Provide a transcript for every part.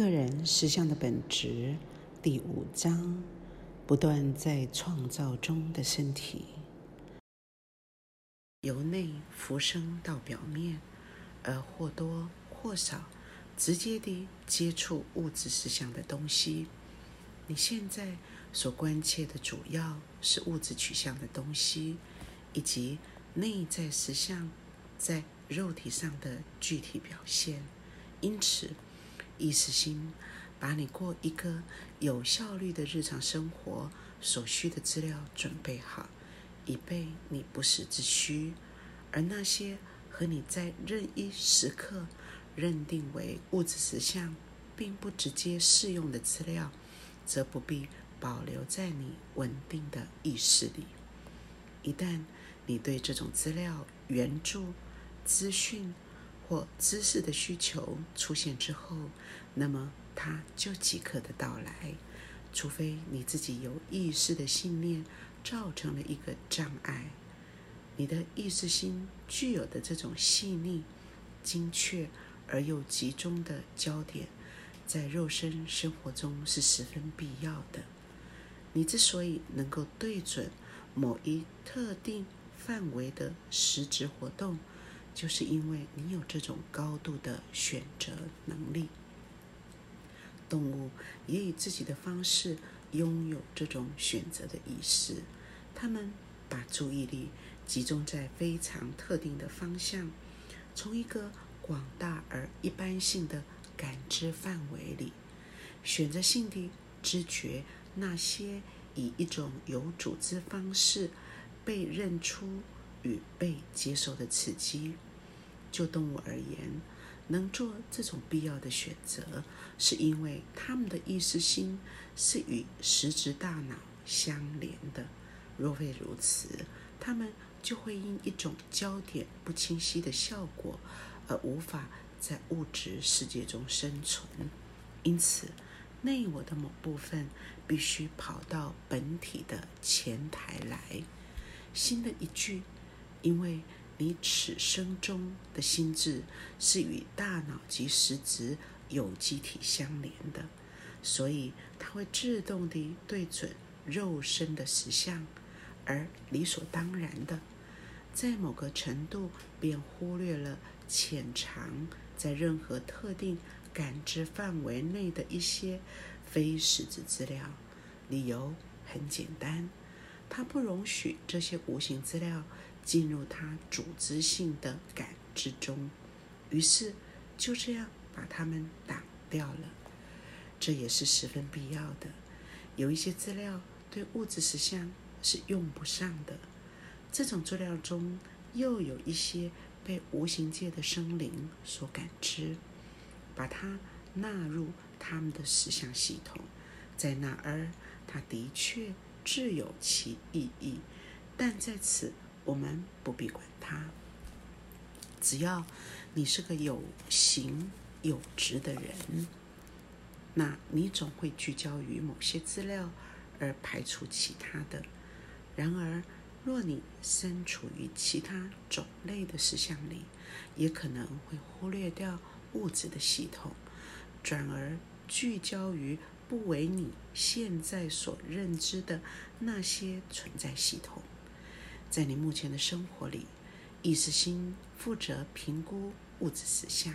个人实相的本质，第五章，不断在创造中的身体，由内浮生到表面，而或多或少直接地接触物质实相的东西。你现在所关切的主要是物质取向的东西，以及内在实相在肉体上的具体表现。因此。意识心把你过一个有效率的日常生活所需的资料准备好，以备你不时之需；而那些和你在任意时刻认定为物质实相并不直接适用的资料，则不必保留在你稳定的意识里。一旦你对这种资料援助、资讯，或知识的需求出现之后，那么它就即刻的到来。除非你自己有意识的信念造成了一个障碍，你的意识心具有的这种细腻、精确而又集中的焦点，在肉身生活中是十分必要的。你之所以能够对准某一特定范围的实质活动，就是因为你有这种高度的选择能力。动物也以自己的方式拥有这种选择的意识，它们把注意力集中在非常特定的方向，从一个广大而一般性的感知范围里，选择性地知觉那些以一种有组织方式被认出。与被接受的刺激，就动物而言，能做这种必要的选择，是因为他们的意识心是与实质大脑相连的。若非如此，他们就会因一种焦点不清晰的效果，而无法在物质世界中生存。因此，内我的某部分必须跑到本体的前台来。新的一句。因为你此生中的心智是与大脑及实质有机体相连的，所以它会自动地对准肉身的实相，而理所当然的，在某个程度便忽略了潜藏在任何特定感知范围内的一些非实质资料。理由很简单，它不容许这些无形资料。进入他组织性的感知中，于是就这样把它们挡掉了。这也是十分必要的。有一些资料对物质实相是用不上的，这种资料中又有一些被无形界的生灵所感知，把它纳入他们的实相系统，在那儿，它的确自有其意义，但在此。我们不必管它，只要你是个有形有质的人，那你总会聚焦于某些资料而排除其他的。然而，若你身处于其他种类的实相里，也可能会忽略掉物质的系统，转而聚焦于不为你现在所认知的那些存在系统。在你目前的生活里，意识心负责评估物质实相，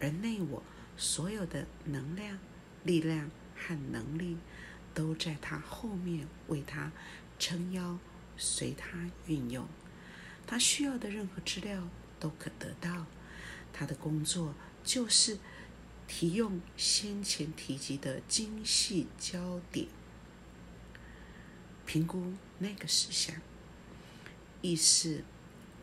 而内我所有的能量、力量和能力都在它后面为它撑腰，随它运用。它需要的任何资料都可得到。他的工作就是提用先前提及的精细焦点，评估那个实相。意识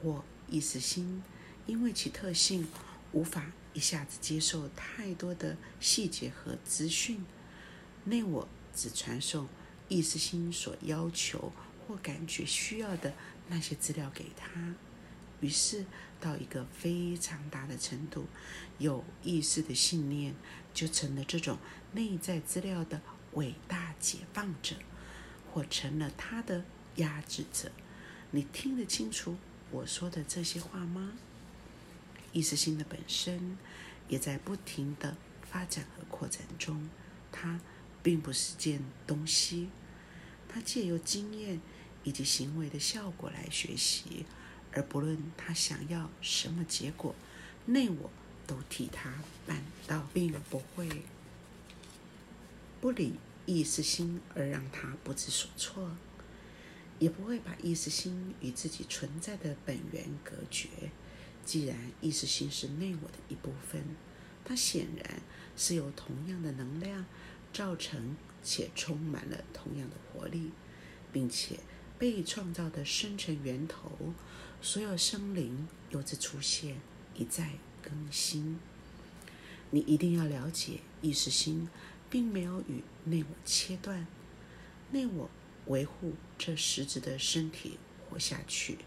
或意识心，因为其特性无法一下子接受太多的细节和资讯，内我只传送意识心所要求或感觉需要的那些资料给他。于是，到一个非常大的程度，有意识的信念就成了这种内在资料的伟大解放者，或成了他的压制者。你听得清楚我说的这些话吗？意识心的本身也在不停的发展和扩展中，它并不是件东西。它借由经验以及行为的效果来学习，而不论他想要什么结果，内我都替他办到，并不会不理意识心而让他不知所措，也不会把意识心与自己存在的本源隔绝。既然意识心是内我的一部分，它显然是由同样的能量造成。且充满了同样的活力，并且被创造的生成源头，所有生灵由此出现，一再更新。你一定要了解，意识心并没有与内我切断，内我维护这实质的身体活下去，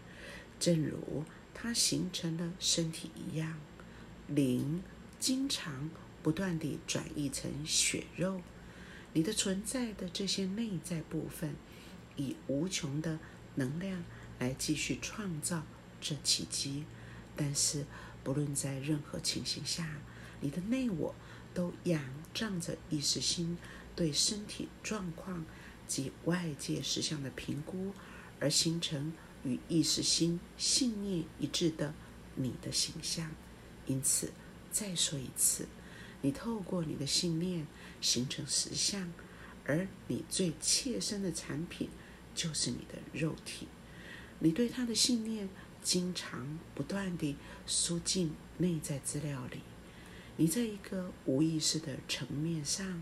正如它形成了身体一样。灵经常不断地转移成血肉。你的存在的这些内在部分，以无穷的能量来继续创造这奇迹。但是，不论在任何情形下，你的内我都仰仗着意识心对身体状况及外界实相的评估，而形成与意识心信念一致的你的形象。因此，再说一次。你透过你的信念形成实相，而你最切身的产品就是你的肉体。你对他的信念经常不断地输进内在资料里。你在一个无意识的层面上，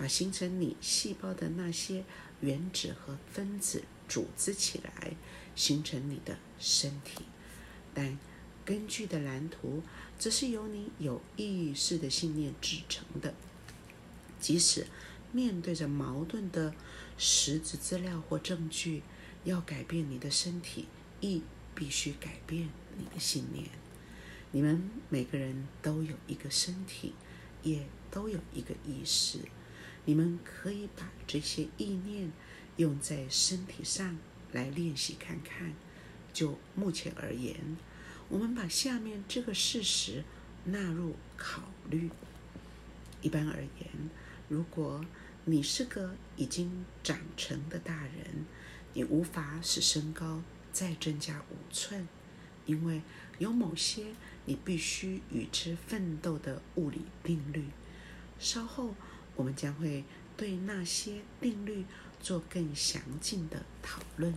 把形成你细胞的那些原子和分子组织起来，形成你的身体。但根据的蓝图，则是由你有意识的信念制成的。即使面对着矛盾的实质资料或证据，要改变你的身体，亦必须改变你的信念。你们每个人都有一个身体，也都有一个意识。你们可以把这些意念用在身体上来练习看看。就目前而言。我们把下面这个事实纳入考虑。一般而言，如果你是个已经长成的大人，你无法使身高再增加五寸，因为有某些你必须与之奋斗的物理定律。稍后我们将会对那些定律做更详尽的讨论。